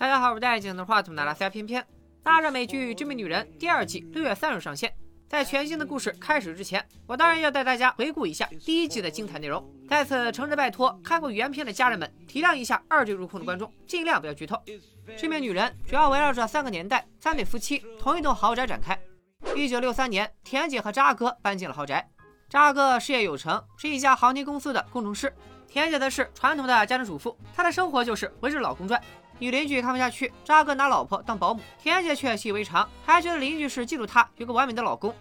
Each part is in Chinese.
大家好，我是戴镜的话筒的拉塞偏偏。大热美剧《致命女人》第二季六月三日上线。在全新的故事开始之前，我当然要带大家回顾一下第一季的精彩内容。在此，诚挚拜托看过原片的家人们体谅一下二季入坑的观众，尽量不要剧透。《致命女人》主要围绕着三个年代、三对夫妻、同一栋豪宅展开。一九六三年，田姐和渣哥搬进了豪宅。渣哥事业有成，是一家航天公司的工程师。田姐则是传统的家庭主妇，她的生活就是围着老公转。女邻居看不下去，渣哥拿老婆当保姆，田姐却习以为常，还觉得邻居是嫉妒她有个完美的老公。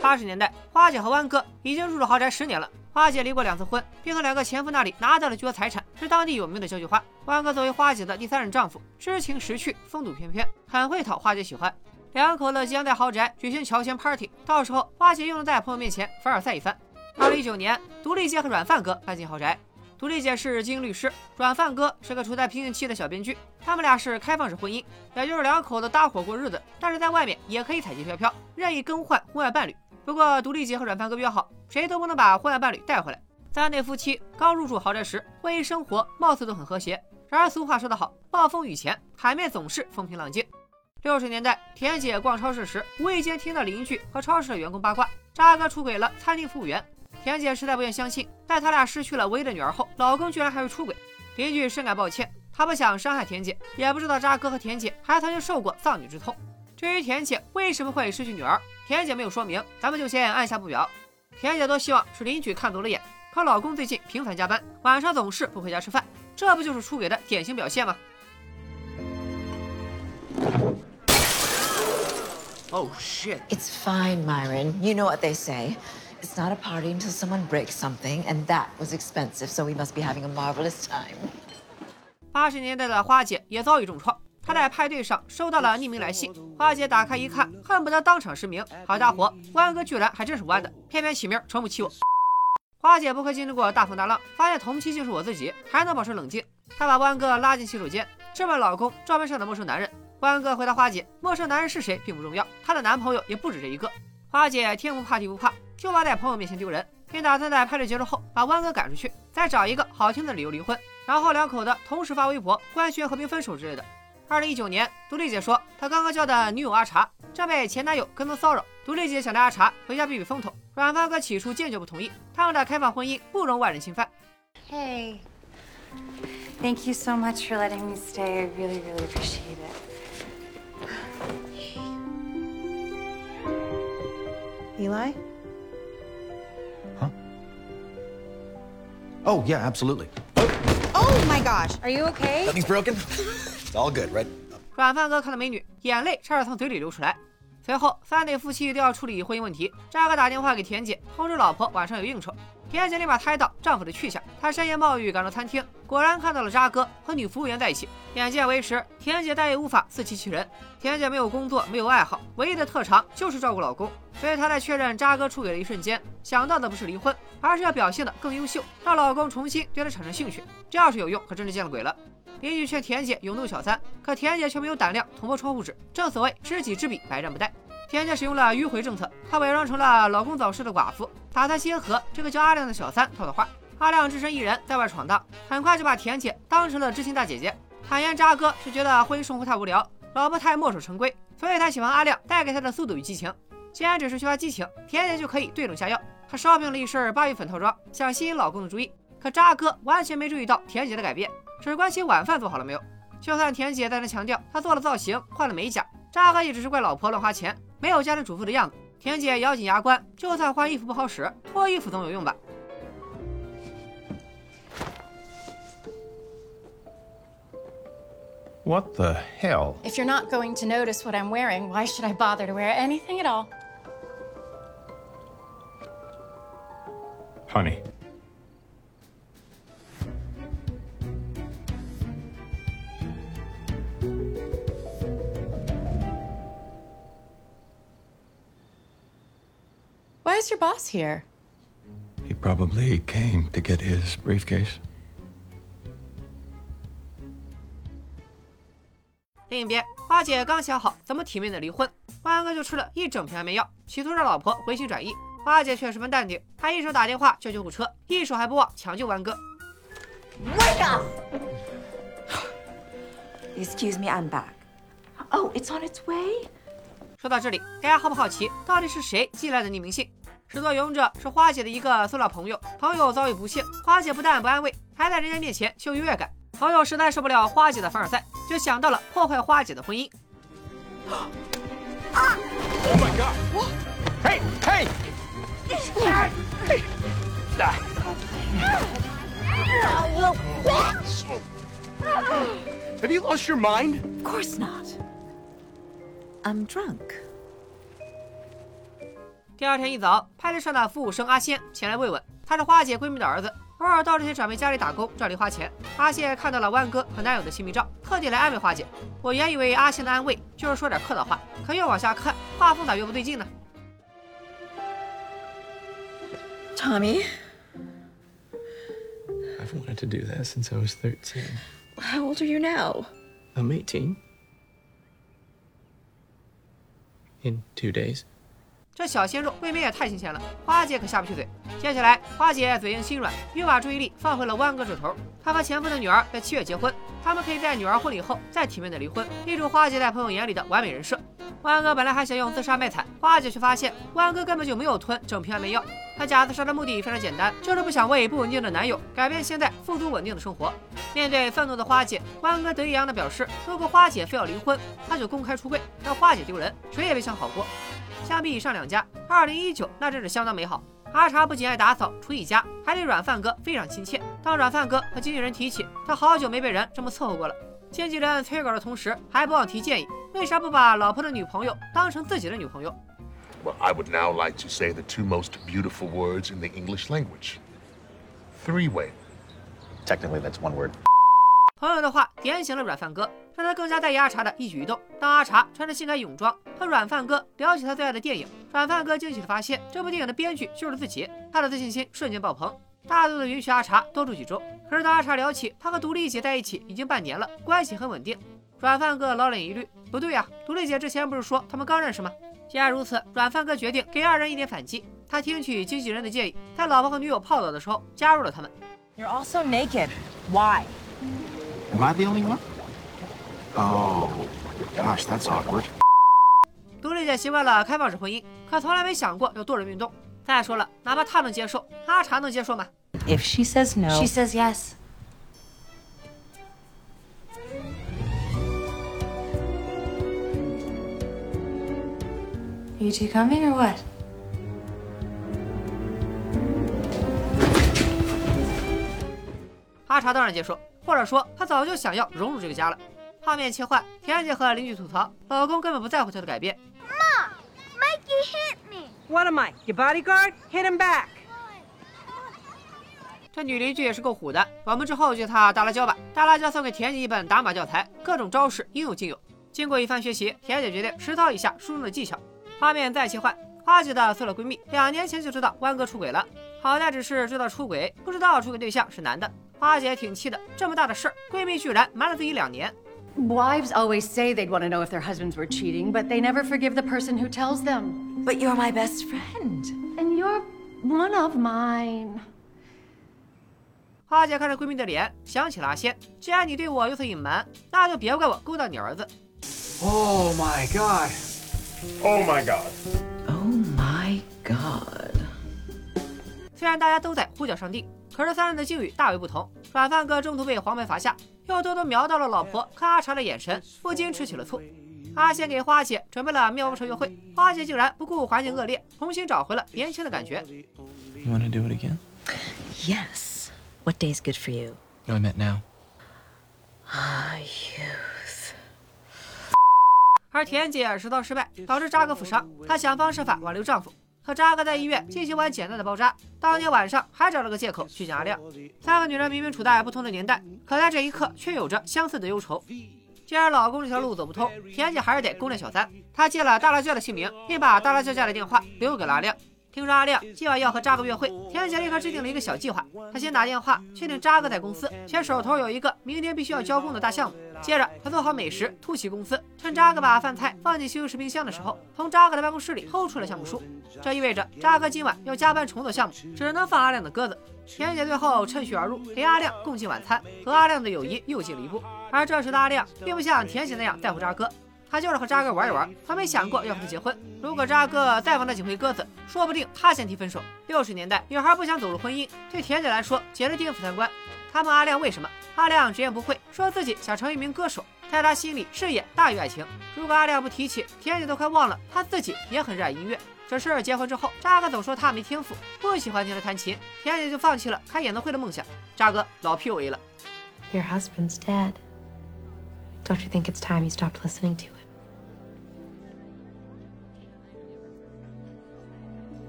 八十年代，花姐和弯哥已经入住豪宅十年了。花姐离过两次婚，并从两个前夫那里拿到了巨额财产，是当地有名的交际花。弯哥作为花姐的第三任丈夫，知情识趣，风度翩翩，很会讨花姐喜欢。两口子即将在豪宅举行乔迁 party，到时候花姐又能在朋友面前凡尔赛一番。二零一九年，独立姐和软饭哥搬进豪宅。独立姐是精英律师，软饭哥是个处在瓶颈期的小编剧。他们俩是开放式婚姻，也就是两口子搭伙过日子，但是在外面也可以彩旗飘飘，任意更换婚外伴侣。不过独立姐和软饭哥约好，谁都不能把婚外伴侣带回来。三对夫妻刚入住豪宅时，婚姻生活貌似都很和谐。然而俗话说得好，暴风雨前海面总是风平浪静。六十年代，田姐逛超市时，无意间听到邻居和超市的员工八卦，渣哥出轨了餐厅服务员。田姐实在不愿相信，在他俩失去了唯一的女儿后，老公居然还会出轨。邻居深感抱歉，他不想伤害田姐，也不知道渣哥和田姐还曾经受过丧女之痛。至于田姐为什么会失去女儿，田姐没有说明，咱们就先按下不表。田姐多希望是邻居看走了眼，可老公最近频繁加班，晚上总是不回家吃饭，这不就是出轨的典型表现吗？Oh shit! It's fine, Myron. You know what they say. It's not a party until someone breaks something, and that was expensive, so we must be having a marvelous time. 八十年代的花姐也遭遇重创，她在派对上收到了匿名来信，花姐打开一看，恨不得当场失明。好家伙，弯哥居然还真是弯的，偏偏起名承不起我。花姐不愧经历过大风大浪，发现同期竟是我自己，还能保持冷静。她把弯哥拉进洗手间，质问老公照片上的陌生男人。弯哥回答花姐，陌生男人是谁并不重要，她的男朋友也不止这一个。花姐天不怕地不怕。就怕在朋友面前丢人，并打算在派对结束后把弯哥赶出去，再找一个好听的理由离婚，然后两口子同时发微博官宣和平分手之类的。二零一九年，独立姐说她刚刚交的女友阿茶正被前男友跟踪骚扰，独立姐想带阿茶回家避避风头。软饭哥起初坚决不同意，他们的开放婚姻不容外人侵犯。Hey, thank you so much for letting me stay. I really, really appreciate it. Eli. Oh, yeah, absolutely. Oh my gosh, are you okay? Nothing's broken. It's all good, right? 软饭哥看到美女，眼泪差点从嘴里流出来。 随后，三对夫妻都要处理婚姻问题。渣哥打电话给田姐，通知老婆晚上有应酬。田姐立马猜到丈夫的去向，她深夜冒雨赶到餐厅，果然看到了渣哥和女服务员在一起。眼见为实，田姐再也无法自欺欺人。田姐没有工作，没有爱好，唯一的特长就是照顾老公。所以她在确认渣哥出轨的一瞬间，想到的不是离婚，而是要表现得更优秀，让老公重新对她产生兴趣。这要是有用，可真是见了鬼了。邻居劝田姐勇斗小三，可田姐却没有胆量捅破窗户纸。正所谓知己知彼，百战不殆。田姐使用了迂回政策，她伪装成了老公早逝的寡妇，打算先和这个叫阿亮的小三套套话。阿亮只身一人在外闯荡，很快就把田姐当成了知心大姐姐。坦言渣哥是觉得婚姻生活太无聊，老婆太墨守成规，所以他喜欢阿亮带给他的速度与激情。既然只是缺乏激情，田姐就可以对症下药。她 shopping 了一身芭比粉套装，想吸引老公的注意。可渣哥完全没注意到田姐的改变。只关心晚饭做好了没有。就算田姐在那强调她做了造型、换了美甲，渣哥也只是怪老婆乱花钱，没有家庭主妇的样子。田姐咬紧牙关，就算换衣服不好使，脱衣服总有用吧。What the hell? If you're not going to notice what I'm wearing, why should I bother to wear anything at all? Honey. Why is your boss here? He probably came to get his briefcase. 另一边，花姐刚想好怎么体面的离婚，万哥就吃了一整瓶安眠药，企图让老婆回心转意。花姐却十分淡定，她一手打电话叫救护车，一手还不忘抢救万哥。Wake up! Excuse me, I'm back. Oh, it's on its way? 说到这里，大家好不好奇，到底是谁寄来的匿名信？始作俑者是花姐的一个塑料朋友，朋友遭遇不幸，花姐不但不安慰，还在人家面前秀优越感。朋友实在受不了花姐的凡尔赛，就想到了破坏花姐的婚姻。Oh my god! Hey, hey! Have you lost your mind? Of course not. I'm drunk. 第二天一早，派对上的服务生阿仙前来慰问，他是花姐闺蜜的儿子，偶尔到这些长辈家里打工，赚零花钱。阿仙看到了弯哥和男友的亲密照，特地来安慰花姐。我原以为阿仙的安慰就是说点客套话，可越往下看，画风咋越不对劲呢？Tommy, I've wanted to do that since I was 13. how old are you now? I'm 18. In two days. 这小鲜肉未免也太新鲜了，花姐可下不去嘴。接下来，花姐嘴硬心软，又把注意力放回了弯哥这头。她和前夫的女儿在七月结婚，他们可以在女儿婚礼后再体面的离婚，立住花姐在朋友眼里的完美人设。弯哥本来还想用自杀卖惨，花姐却发现弯哥根本就没有吞整瓶安眠药。他假自杀的目的非常简单，就是不想为不稳定的男友改变现在富足稳定的生活。面对愤怒的花姐，弯哥得意洋洋地表示，如果花姐非要离婚，他就公开出柜，让花姐丢人，谁也别想好过。相比以上两家，二零一九那真是相当美好。阿茶不仅爱打扫厨艺佳，还对软饭哥非常亲切。当软饭哥和经纪人提起他好久没被人这么伺候过了，经纪人催稿的同时还不忘提建议：为啥不把老婆的女朋友当成自己的女朋友？Well, I would now like to say the two most beautiful words in the English language three way. Technically, that's one word. 朋友的话点醒了软饭哥，让他更加在意阿茶的一举一动。当阿茶穿着性感泳装和软饭哥聊起他最爱的电影，软饭哥惊喜地发现这部电影的编剧就是自己，他的自信心瞬间爆棚，大度的允许阿茶多住几周。可是当阿茶聊起他和独立姐在一起已经半年了，关系很稳定，软饭哥老脸一绿，不对呀、独立姐之前不是说他们刚认识吗？既然如此，软饭哥决定给二人一点反击。他听取经纪人的建议，在老婆和女友泡澡的时候加入了他们。You're also naked. Why? Am I the only one? Oh, gosh, that's awkward. 独立姐习惯了开放式婚姻，可从来没想过要多人运动。再说了，哪怕她能接受，阿茶能接受吗？ If she says no, She says yes. You two coming or what? 阿茶当然接受， 或者说她早就想要融入这个家了。画面切换，田姐和邻居吐槽，老公根本不在乎她的改变。Mikey hit me. what am I? Your bodyguard? Hit him back. 这女邻居也是够虎的，我们之后就她大辣椒吧。大辣椒送给田姐一本打码教材，各种招式应有尽有。经过一番学习，田姐决定实操一下书中的技巧。画面再切换，花姐的塑料闺蜜两年前就知道弯哥出轨了，好在只是知道出轨，不知道出轨对象是男的。花姐挺气的，这么大的事儿，闺蜜居然瞒了自己两年。Wives always say they'd want to know if their husbands were cheating, but they never forgive the person who tells them. But you're my best friend. And you're one of mine. 花姐看着闺蜜的脸，想起了阿仙。既然你对我有所隐瞒，那就别怪我勾搭你儿子。Oh my god. Oh my god. Oh my god. 虽然大家都在呼叫上帝，可是三人的境遇大为不同。软饭哥中途被黄梅罚下，又偷偷瞄到了老婆看阿茶的眼神，不禁吃起了醋。阿仙给花姐准备了妙不成约会，花姐竟然不顾环境恶劣，重新找回了年轻的感觉。You want to do it again? Yes. What day's good for you? No, I meant now. Ah, youth. 而田姐实操失败，导致扎哥负伤，她想方设法挽留丈夫。可扎哥在医院进行完简单的包扎，当天晚上还找了个借口去见阿亮。三个女人明明处在不同的年代，可在这一刻却有着相似的忧愁。既然老公这条路走不通，田姐还是得攻略小三。她借了大辣椒的姓名，并把大辣椒家的电话留给了阿亮。听说阿亮今晚要和扎哥约会，田姐立刻制定了一个小计划。她先打电话确定扎哥在公司，且手头有一个明天必须要交工的大项目。接着，他做好美食，突袭公司，趁扎哥把饭菜放进休息室冰箱的时候，从扎哥的办公室里偷出了项目书。这意味着扎哥今晚要加班重做项目，只能放阿亮的鸽子。田姐最后趁虚而入，陪阿亮共进晚餐，和阿亮的友谊又近了一步。而这时的阿亮并不像田姐那样在乎扎哥，他就是和扎哥玩一玩，他没想过要和他结婚。如果扎哥再放他几回鸽子，说不定他先提分手。六十年代，女孩不想走入婚姻，对田姐来说简直颠覆三观。他问阿亮为什么，阿亮直言不讳，说自己想成为一名歌手，在他心里事业大于爱情。如果阿亮不提起，田姐都快忘了他自己也很热爱音乐。只是结婚之后，渣哥总说他没天赋，不喜欢听他弹琴，田姐就放弃了开演唱会的梦想。渣哥老 PUA 了。Your husband's dead. Don't you think it's time you stopped listening to him?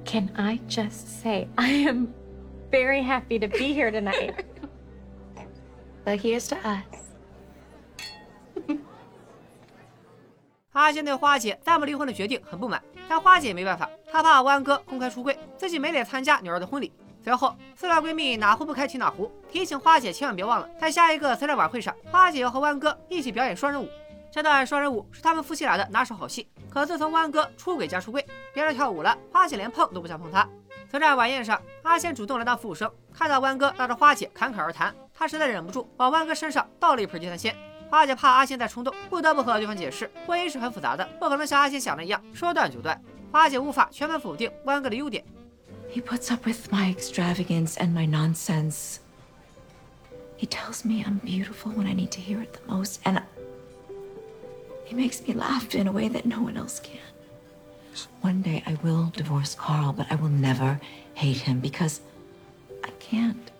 Can I just say I am very happy to be here tonight. But here's to us. 阿仙对花姐再不离婚的决定很不满，但花姐也没办法，她怕湾哥公开出柜，自己没脸参加女儿的婚礼。随后，四大闺蜜哪壶不开提哪壶，提醒花姐千万别忘了，在下一个慈善晚会上，花姐要和湾哥一起表演双人舞。这段双人舞是他们夫妻俩的拿手好戏。可自从湾哥出轨加出柜，别人跳舞了，花姐连碰都不想碰他。慈善晚宴上，阿仙主动来当服务生，看到湾哥拉着花姐侃侃而谈，她实在忍不住往湾哥身上倒了一盆鸡蛋鲜。花姐怕阿仙再冲动，不得不和对方解释，婚姻是很复杂的，不可能像阿仙想的一样说断就断。花姐无法全盘否定湾哥的优点。He puts up with my extravagance and my nonsense. He tells me I'm beautiful when I need to hear it the most, and he makes me laugh in a way that no one else can. One day I will divorce Carl, but I will never hate him because I can't.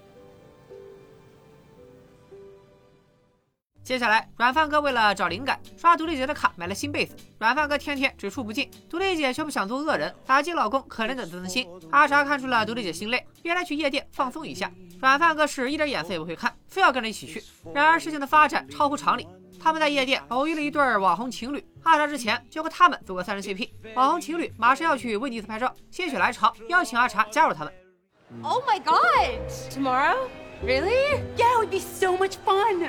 接下来，软饭哥为了找灵感，刷独立姐的卡买了新被子。软饭哥天天只出不进，独立姐却不想做恶人，打击老公可怜的自尊心。阿茶看出了独立姐心累，便来去夜店放松一下。软饭哥是一点眼色也不会看，非要跟着一起去。然而事情的发展超乎常理，他们在夜店偶遇了一对网红情侣。阿茶之前就和他们组过三人 CP，网红情侣马上要去威尼斯拍照，心血来潮邀请阿茶加入他们。Oh my god! Tomorrow? Really? Yeah, it would be so much fun.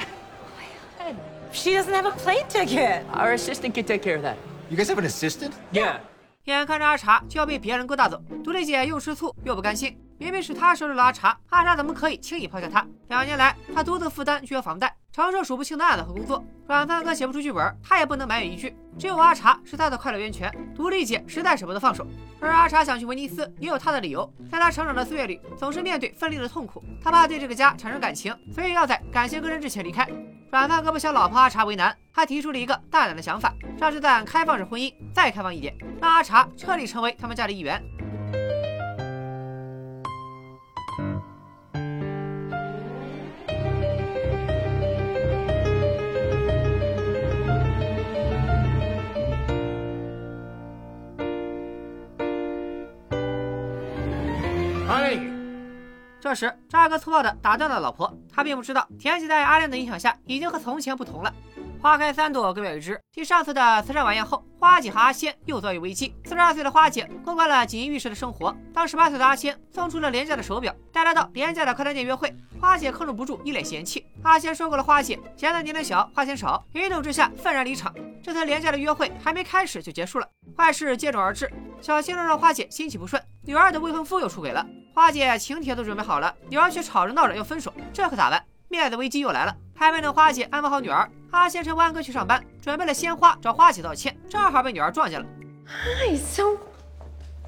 She doesn't have a plane ticket. Our assistant can take care of that. You guys have an assistant? Yeah. 眼看着阿茶就要被别人勾搭走，独立姐又吃醋又不甘心。明明是她收拾了阿茶，阿茶怎么可以轻易抛下她？两年来，她独自负担巨额房贷，承受数不清的案子和工作。软饭哥写不出剧本，他也不能埋怨一句。只有阿茶是他的快乐源泉，独立姐实在舍不得放手。而阿茶想去威尼斯，也有他的理由。在他成长的岁月里，总是面对分离的痛苦，他怕对这个家产生感情，所以要在感情更深之前离开。软饭哥不想老婆阿茶为难，他提出了一个大胆的想法，让这段开放式婚姻再开放一点，让阿茶彻底成为他们家的一员。这时，渣哥粗暴地打断了老婆。他并不知道，田姐在阿亮的影响下，已经和从前不同了。花开三朵，各表一枝。继上次的慈善晚宴后，花姐和阿仙又遭遇危机。四十二岁的花姐过惯了锦衣玉食的生活，当十八岁的阿仙送出了廉价的手表，带她到廉价的快餐店约会，花姐控制不住，一脸嫌弃。阿仙说过了花姐嫌她年龄小，花钱少，一怒之下愤然离场。这次廉价的约会还没开始就结束了，坏事接踵而至。小鲜肉让花姐心情不顺，女儿的未婚夫又出轨了。花姐请帖都准备好了，女儿却吵着闹着要分手，这可咋办？面子危机又来了。还没等花姐安排好女儿，阿仙趁弯哥去上班，准备了鲜花找花姐道歉，正好被女儿撞见了。Hi, so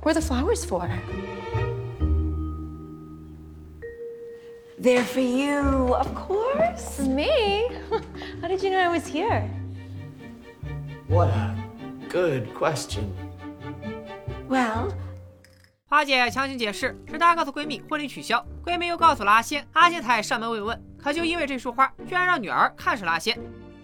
what are the flowers for? They're for you, of course. For me? How did you know I was here? What a good question. Well, 花姐强行解释是她告诉闺蜜婚礼取消，闺蜜又告诉了阿仙，阿仙才上门慰问。可就因为这束花，居然让女儿看上了阿仙。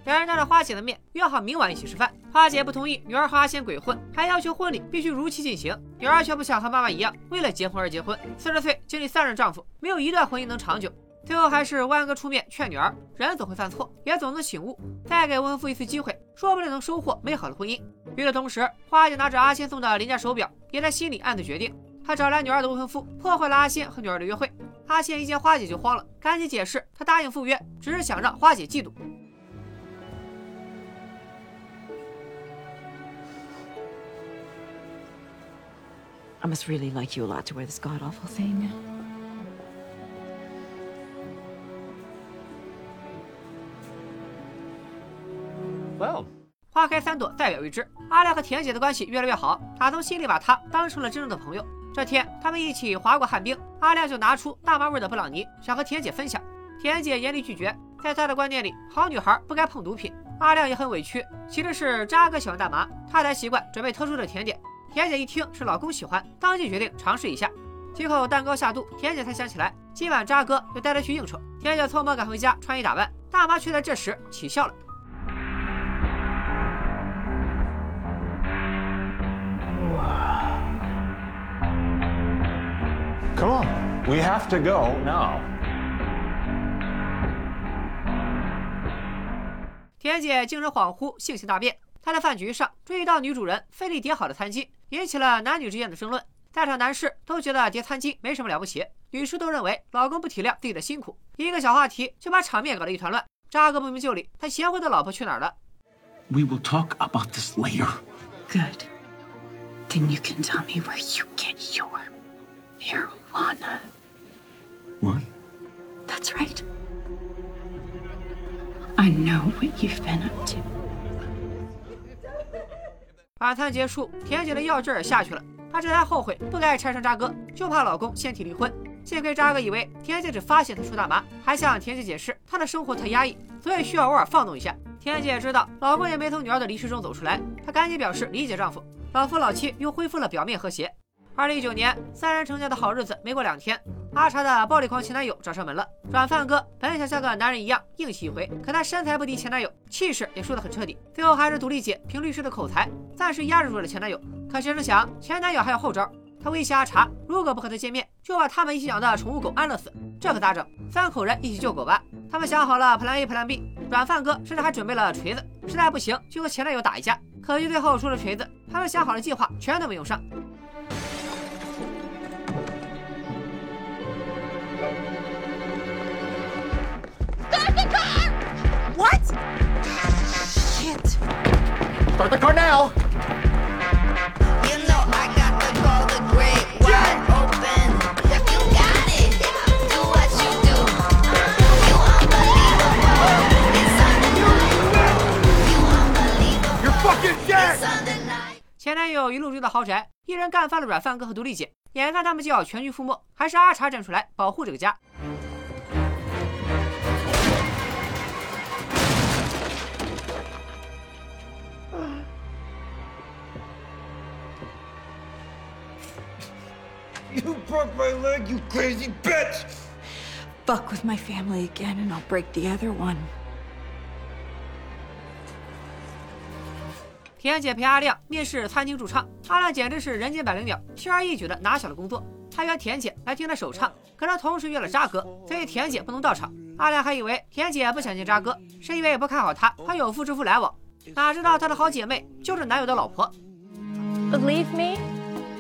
两人当着花姐的面约好明晚一起吃饭，花姐不同意女儿和阿仙鬼混，还要求婚礼必须如期进行。女儿却不想和妈妈一样为了结婚而结婚。四十岁经历三任丈夫，没有一段婚姻能长久。最后还是万哥出面劝女儿，人总会犯错，也总能醒悟，再给温夫一次机会，说不定能收获美好的婚姻。与此同时，花姐拿着阿仙送的廉价手表，也在心里暗自决定。他找来女儿的未婚夫，破坏了阿羡和女儿的约会。阿羡一见花姐就慌了，赶紧解释他答应赴约只是想让花姐嫉妒。I must really like you a lot to wear this god awful thing. Well. 花开三朵，代表一枝。阿亮和田姐的关系越来越好，打从心里把她当成了真正的朋友。这天，他们一起划过旱冰，阿亮就拿出大麻味的布朗尼，想和田姐分享。田姐严厉拒绝，在她的观念里，好女孩不该碰毒品。阿亮也很委屈，其实是渣哥喜欢大麻，他才习惯准备特殊的甜点。田姐一听是老公喜欢，当即决定尝试一下。几口蛋糕下肚，田姐才想起来今晚渣哥又带她去应酬。田姐匆忙赶回家穿衣打扮，大妈却在这时起笑了。Come on. We have to go now. 田姐精神恍惚，性情大变。她在饭局上注意到女主人费力叠好的餐巾，引起了男女之间的争论。在场男士都觉得叠餐巾没什么了不起，女士都认为老公不体谅自己的辛苦。一个小话题就把场面搞得一团乱。扎哥不明就里，他贤惠的老婆去哪儿了？We will talk about this later. Good. Then you can tell me where you get your marijuana. What? That's right. I know what you've been up to. 晚餐结束，田姐的药劲儿下去了，她这才后悔不该拆穿渣哥，就怕老公先提离婚。幸亏渣哥以为田姐只发现他抽大麻，还向田姐解释她的生活太压抑，所以需要偶尔放纵一下。田姐也知道老公也没从女儿的离世中走出来，她赶紧表示理解丈夫。老夫老妻又恢复了表面和谐。二零一九年，三人成家的好日子没过两天，阿茶的暴力狂前男友找上门了。软饭哥本想像个男人一样硬气一回，可他身材不敌前男友，气势也输得很彻底。最后还是独立姐凭律师的口才，暂时压制住了前男友。可谁成想，前男友还有后招，他威胁阿茶，如果不和他见面，就把他们一起养的宠物狗安乐死。这可咋整？三口人一起救狗吧。他们想好了 Plan A、Plan B，软饭哥甚至还准备了锤子，实在不行就和前男友打一架。可惜最后输了锤子，他们想好的计划全都没用上。What? Shit. Start the car now. You know I got the call the great wide open. You got it. Do what you do. You unbelievable. It's undeniable. You unbelievable. You're fucking dead. 前男友一路追到豪宅，一人干翻了软饭哥和独立姐，眼看他们就要全军覆没，还是阿茶站出来保护这个家。You broke my leg, you crazy bitch! Fuck with my family again, and I'll break the other one. 田姐陪阿亮面试餐厅驻唱，阿亮简直是人间百灵鸟，轻而易举的拿下了工作。他约田姐来听他首唱，可他同时约了渣哥，所以田姐不能到场。阿亮还以为田姐不想见渣哥，是因为不看好他和有妇之夫来往，哪知道他的好姐妹就是男友的老婆。Believe me,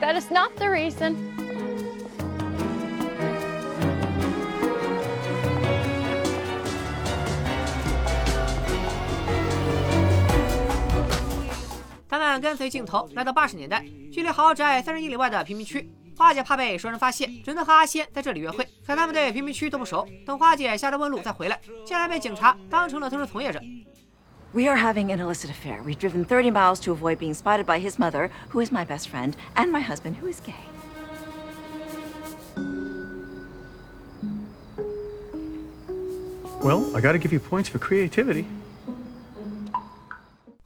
that is not the reason. 跟随镜头来到八十年代，距离豪宅三十英里外的贫民区。花姐怕被熟人发现，只能和阿仙在这里约会。可他们对贫民区都不熟，等花姐下车问路再回来，竟然被警察当成了偷食从业者。We are having an illicit affair. We've driven 30 miles to avoid being spotted by his mother, who is my best friend, and my husband, who is gay. Well, I gotta give you points for creativity.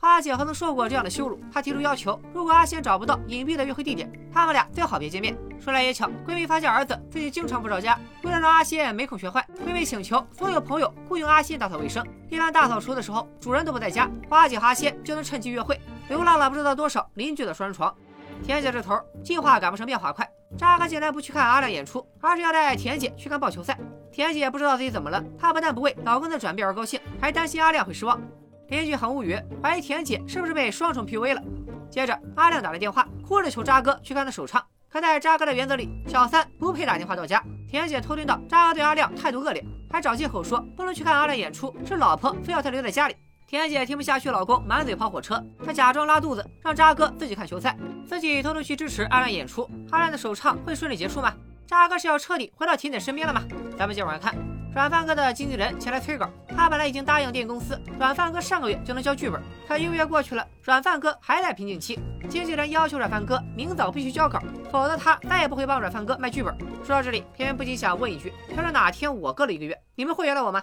花姐何曾受过这样的羞辱？她提出要求，如果阿仙找不到隐蔽的约会地点，他们俩最好别见面。说来也巧，闺蜜发现儿子最近经常不着家，为了让阿仙没空学坏，闺蜜请求所有朋友雇佣阿仙打扫卫生。一般大扫除的时候，主人都不在家，花姐和阿仙就能趁机约会，流浪了不知道多少邻居的双人床。田姐这头计划赶不上变化快，渣哥竟然不去看阿亮演出，而是要带田姐去看棒球赛。田姐不知道自己怎么了，她不但不为老公的转变而高兴，还担心阿亮会失望。邻居很无语，怀疑田姐是不是被双重 PUA 了。接着，阿亮打来电话，哭着求渣哥去看他首唱。可在渣哥的原则里，小三不配打电话到家。田姐偷听到渣哥对阿亮态度恶劣，还找借口说不能去看阿亮演出，是老婆非要他留在家里。田姐听不下去老公满嘴跑火车，她假装拉肚子，让渣哥自己看球赛，自己偷偷去支持阿亮演出。阿亮的首唱会顺利结束吗？渣哥是要彻底回到田姐身边了吗？咱们接着往下看。软饭哥的经纪人前来催稿，他本来已经答应电影公司，软饭哥上个月就能交剧本，可一个月过去了，软饭哥还在瓶颈期。经纪人要求软饭哥明早必须交稿，否则他再也不会帮软饭哥卖剧本。说到这里，片片不禁想问一句：要是哪天我搁了一个月，你们会原谅我吗？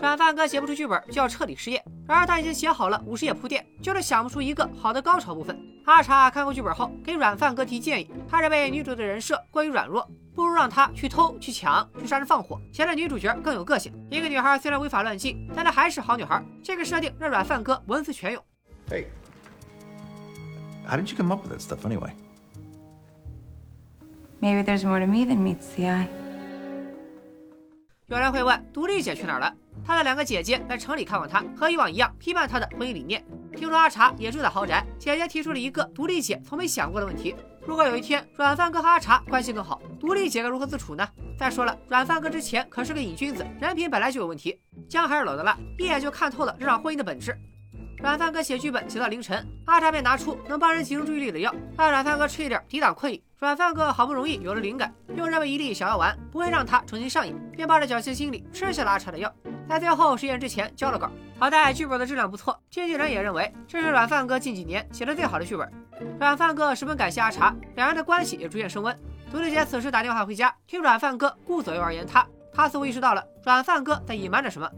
软饭哥写不出剧本就要彻底失业，然而他已经写好了五十页铺垫，就是想不出一个好的高潮部分。阿茶看过剧本后，给软饭哥提建议，他认为女主的人设过于软弱，不如让她去偷、去抢、去杀人放火，显得女主角更有个性。一个女孩虽然违法乱纪，但她还是好女孩。这个设定让软饭哥文思泉涌。Hey, how did you come up with that stuff anyway? Maybe there's more to me than meets the eye. 有人会问独立姐去哪儿了？他的两个姐姐在城里看望他，和以往一样批判他的婚姻理念。听说阿茶也住在豪宅，姐姐提出了一个独立姐从没想过的问题：如果有一天软饭哥和阿茶关系更好，独立姐该如何自处呢？再说了，软饭哥之前可是个瘾君子，人品本来就有问题。姜还是老的辣，一眼就看透了这场婚姻的本质。软饭哥写剧本写到凌晨，阿茶便拿出能帮人集中注意力的药，让软饭哥吃一点抵挡困意。软饭哥好不容易有了灵感，又认为一粒小药丸不会让他重新上瘾，便抱着侥幸心理吃下了阿茶的药。在最后实验之前交了稿，好在剧本的质量不错，经纪人也认为这是软饭哥近几年写的最好的剧本。软饭哥十分感谢阿茶，两人的关系也逐渐升温。独立姐此时打电话回家，听软饭哥顾左右而言他，他似乎意识到了软饭哥在隐瞒着什么。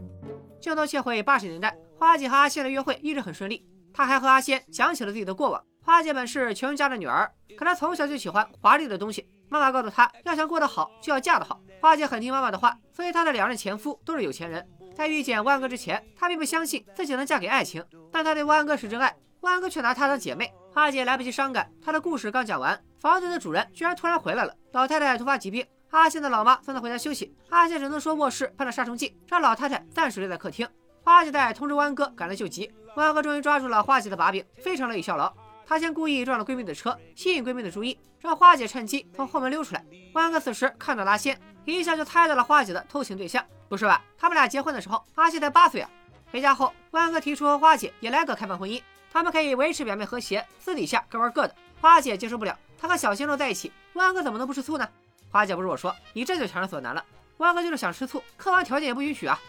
镜头切回八十年代，花姐和阿仙的约会一直很顺利。她还和阿仙讲起了自己的过往。花姐本是穷人家的女儿，可她从小就喜欢华丽的东西。妈妈告诉她，要想过得好，就要嫁得好。花姐很听妈妈的话，所以她的两任前夫都是有钱人。在遇见万哥之前，她并不相信自己能嫁给爱情，但她对万哥是真爱，万哥却拿她当姐妹。花姐来不及伤感，她的故事刚讲完，房子的主人居然突然回来了。老太太突发疾病，阿仙的老妈送他回家休息，阿仙只能说卧室喷了杀虫剂，让老太太暂时留在客厅。花姐在通知弯哥赶来救急，弯哥终于抓住了花姐的把柄，非常乐意效劳。他先故意撞了闺蜜的车，吸引闺蜜的注意，让花姐趁机从后门溜出来。弯哥此时看到了阿仙，一下就猜到了花姐的偷情对象。不是吧？他们俩结婚的时候，阿仙才八岁啊！回家后，弯哥提出和花姐也来个开放婚姻，他们可以维持表面和谐，私底下各玩各的。花姐接受不了，她和小鲜肉在一起，弯哥怎么能不吃醋呢？花姐不是我说，你这就强人所难了。弯哥就是想吃醋，客观条件也不允许啊。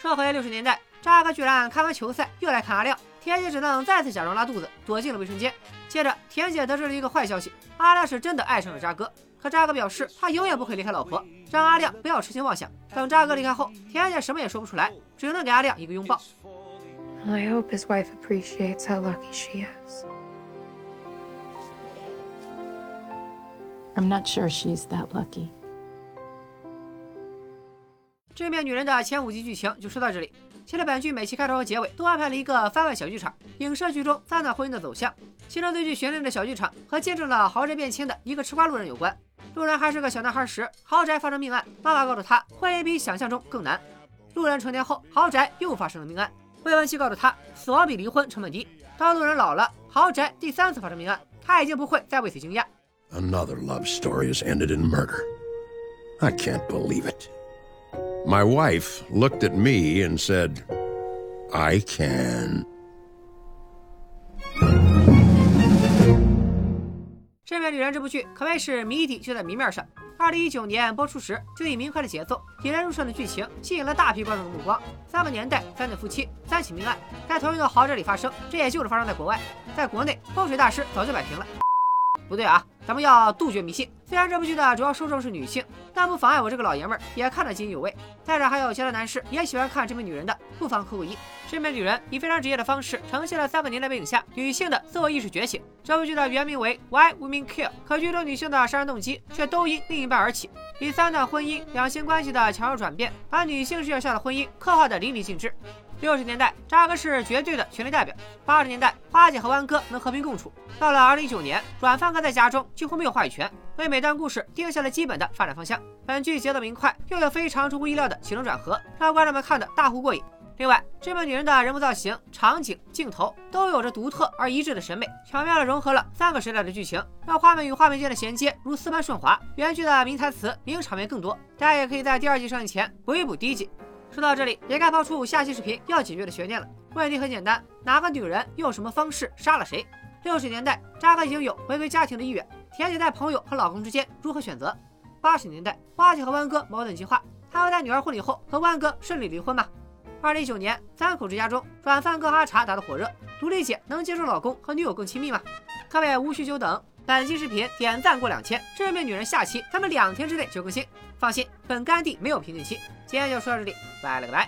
说回六十年代，扎哥居然看完球赛又来看阿亮，田姐只能再次假装拉肚子，躲进了卫生间。接着，田姐得知了一个坏消息，阿亮是真的爱上了扎哥。可扎哥表示，他永远不会离开老婆，让阿亮不要痴心妄想。等扎哥离开后，田姐什么也说不出来，只能给阿亮一个拥抱。I hope his wife appreciates how lucky she is. I'm not sure she's that lucky. 致命女人的前五集剧情就说到这里。其实本剧每期开头和结尾都安排了一个番外小剧场，影射剧中三段婚姻的走向。其中最具悬念的小剧场和见证了豪宅变迁的一个吃瓜路人有关。路人还是个小男孩时，豪宅发生命案，妈妈告诉他婚姻比想象中更难。路人成年后，豪宅又发生了命案，未婚妻告诉他死亡比离婚成本低。当路人老了，豪宅第三次发生命案，他已经不会再为此惊讶。Another love story has ended in murder. I can't believe it. My wife looked at me and said, I can.《致命女人》这部剧可谓是谜底就在谜面上。二零一九年播出时就以明快的节奏、引人入胜的剧情吸引了大批观众的目光。三个年代，三对夫妻，三起命案，在同一栋豪宅里发生，这也就是发生在国外，在国内风水大师早就摆平了。不对啊，咱们要杜绝迷信。虽然这部剧的主要受众是女性，但不妨碍我这个老爷们儿也看得津津有味。再者，还有其他男士也喜欢看《这名女人》的，不妨扣个一。《这名女人》以非常职业的方式呈现了三个年代背景下女性的自我意识觉醒。这部剧的原名为《Why Women Kill》，可剧中女性的杀人动机却都因另一半而起，以三段婚姻、两性关系的强弱转变，把女性视角下的婚姻刻画得淋漓尽致。六十年代，扎哥是绝对的权力代表；八十年代，花姐和弯哥能和平共处；到了二零一九年，软饭哥在家中几乎没有话语权，为每段故事定下了基本的发展方向。本剧节奏明快，又有非常出乎意料的起承转合，让观众们看得大呼过瘾。另外，这部女人的人物造型、场景、镜头都有着独特而一致的审美，巧妙地融合了三个时代的剧情，让画面与画面间的衔接如丝般顺滑。原剧的名台词、名场面更多，大家也可以在第二季上映前补一补第一季。说到这里，也该抛出下期视频要解决的悬念了。问题很简单，哪个女人用什么方式杀了谁？六十年代，扎克已经有回归家庭的意愿，田姐在朋友和老公之间如何选择？八十年代，花姐和弯哥矛盾激化，他会在女儿婚礼后和万哥顺利离婚吗？二零一九年，三口之家中，软饭哥哈茶打得火热，独立姐能接受老公和女友更亲密吗？各位无需久等，本期视频点赞过两千，致命女人下期他们两天之内就更新。放心，本甘地没有瓶颈期。今天就说到这里，拜了个拜。